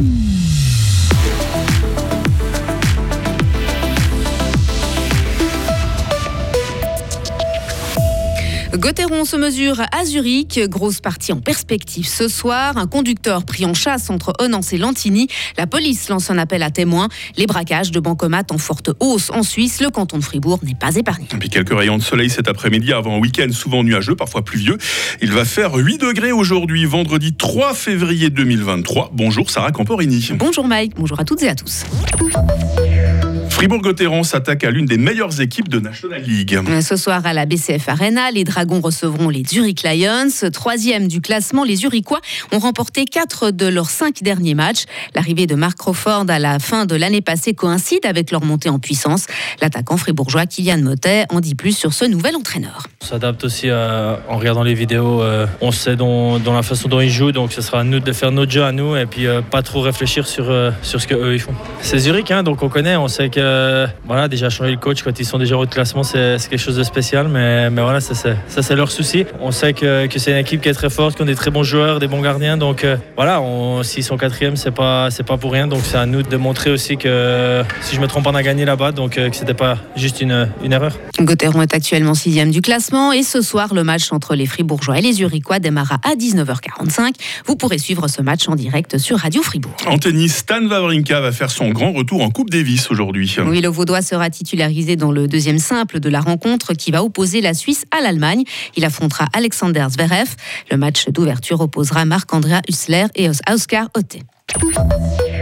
Hum. Gauthieron se mesure à Zurich. Grosse partie en perspective ce soir. Un conducteur pris en chasse entre Onance et Lantigny. La police lance un appel à témoins. Les braquages de bancomates en forte hausse en Suisse. Le canton de Fribourg n'est pas épargné. Et puis quelques rayons de soleil cet après-midi avant un week-end souvent nuageux, parfois pluvieux. Il va faire 8 degrés aujourd'hui, vendredi 3 février 2023. Bonjour Sarah Camporini. Bonjour Mike, bonjour à toutes et à tous. Fribourg-Gotteron s'attaque à l'une des meilleures équipes de National League. Ce soir à la BCF Arena, les Dragons recevront les Zurich Lions. Troisième du classement, les Zurichois ont remporté quatre de leurs cinq derniers matchs. L'arrivée de Mark Crawford à la fin de l'année passée coïncide avec leur montée en puissance. L'attaquant fribourgeois Kylian Motet en dit plus sur ce nouvel entraîneur. On s'adapte aussi en regardant les vidéos. Euh, on sait dans, la façon dont ils jouent, donc ce sera à nous de faire notre jeu à nous et puis euh, pas trop réfléchir sur, euh, sur ce qu'eux ils font. C'est Zurich, hein, donc on connaît, on sait que euh, voilà, déjà changer le coach quand ils sont déjà au classement, c'est quelque chose de spécial. Mais, mais voilà, ça c'est leur souci. On sait que, que c'est une équipe qui est très forte, qui ont des très bons joueurs, des bons gardiens. Donc euh, voilà, s'ils sont quatrième, c'est pas pas pour rien. Donc c'est à nous de montrer aussi que si je me trompe, on a gagné là-bas, donc euh, que c'était pas juste une, une erreur. Gauthieron est actuellement sixième du classement et ce soir le match entre les Fribourgeois et les Zurichois démarra à 19h45. Vous pourrez suivre ce match en direct sur Radio Fribourg. En tennis, Stan Wawrinka va faire son grand retour en Coupe Davis aujourd'hui. Oui, le Vaudois sera titularisé dans le deuxième simple de la rencontre qui va opposer la Suisse à l'Allemagne. Il affrontera Alexander Zverev. Le match d'ouverture opposera Marc-Andrea Hussler et Oscar Otte.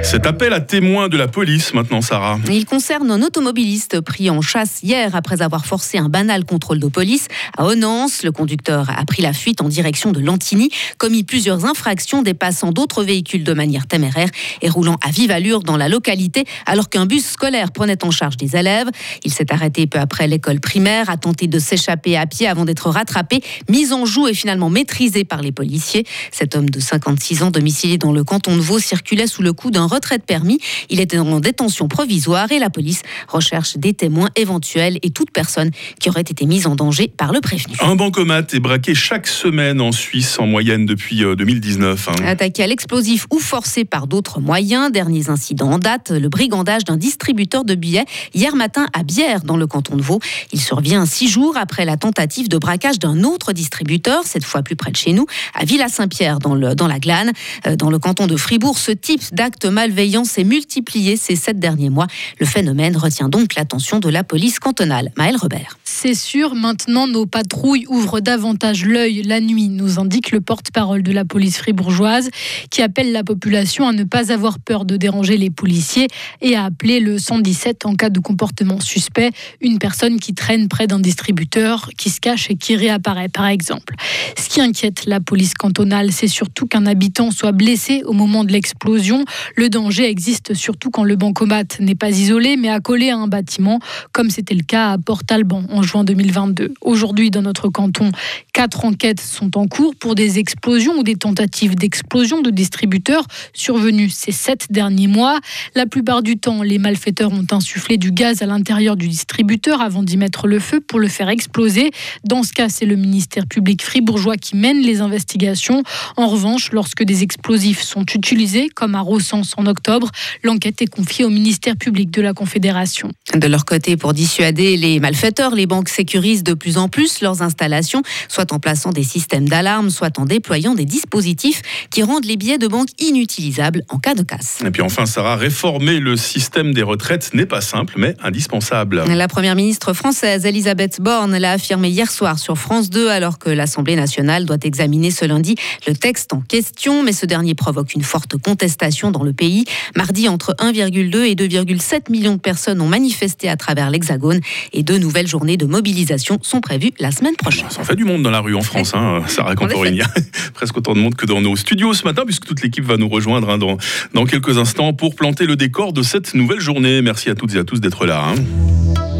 Cet appel à témoins de la police maintenant, Sarah. Il concerne un automobiliste pris en chasse hier après avoir forcé un banal contrôle de police à Onance. Le conducteur a pris la fuite en direction de Lantigny, commis plusieurs infractions dépassant d'autres véhicules de manière téméraire et roulant à vive allure dans la localité alors qu'un bus scolaire prenait en charge des élèves. Il s'est arrêté peu après l'école primaire, a tenté de s'échapper à pied avant d'être rattrapé, mis en joue et finalement maîtrisé par les policiers. Cet homme de 56 ans domicilié dans le canton de Vaud circulait sous le coup d'un retrait de permis. Il était en détention provisoire et la police recherche des témoins éventuels et toute personne qui aurait été mise en danger par le prévenu. Un bancomat est braqué chaque semaine en Suisse en moyenne depuis 2019. Euh, hein. Attaqué à l'explosif ou forcé par d'autres moyens. Derniers incidents en date, le brigandage d'un distributeur de billets hier matin à Bière dans le canton de Vaud. Il survient six jours après la tentative de braquage d'un autre distributeur, cette fois plus près de chez nous, à Villa-Saint-Pierre dans, le, dans la Glane. Euh, dans le canton de Fribourg, ce type d'acte malveillant s'est multiplié ces sept derniers mois. Le phénomène retient donc l'attention de la police cantonale. Maël Robert. C'est sûr, maintenant nos patrouilles ouvrent davantage l'œil la nuit, nous indique le porte-parole de la police fribourgeoise, qui appelle la population à ne pas avoir peur de déranger les policiers et à appeler le 117 en cas de comportement suspect, une personne qui traîne près d'un distributeur, qui se cache et qui réapparaît par exemple. Ce qui inquiète la police cantonale, c'est surtout qu'un habitant soit blessé au moment de l'explosion. Le danger existe surtout quand le bancomat n'est pas isolé mais accolé à un bâtiment, comme c'était le cas à Port-Alban en juin 2022. Aujourd'hui, dans notre canton, quatre enquêtes sont en cours pour des explosions ou des tentatives d'explosion de distributeurs survenues ces sept derniers mois. La plupart du temps, les malfaiteurs ont insufflé du gaz à l'intérieur du distributeur avant d'y mettre le feu pour le faire exploser. Dans ce cas, c'est le ministère public fribourgeois qui mène les investigations. En revanche, lorsque des explosifs sont utilisés, comme à Rossens en octobre, l'enquête est confiée au ministère public de la Confédération. De leur côté, pour dissuader les malfaiteurs, les banques sécurisent de plus en plus leurs installations, soit en plaçant des systèmes d'alarme, soit en déployant des dispositifs qui rendent les billets de banque inutilisables en cas de casse. Et puis enfin, Sarah, réformer le système des retraites n'est pas simple, mais indispensable. La première ministre française, Elisabeth Borne, l'a affirmé hier soir sur France 2, alors que l'Assemblée nationale doit examiner ce lundi le texte en question, mais ce dernier provoque une forte contestation dans le pays. Mardi, entre 1,2 et 2,7 millions de personnes ont manifesté à travers l'Hexagone et deux nouvelles journées de mobilisation sont prévues la semaine prochaine. Ça en fait du monde dans la rue en France, hein, Sarah Camporini. Presque autant de monde que dans nos studios ce matin, puisque toute l'équipe va nous rejoindre hein, dans, dans quelques instants pour planter le décor de cette nouvelle journée. Merci à toutes et à tous d'être là. Hein.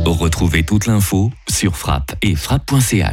Retrouvez toute l'info sur frappe et frappe.ch.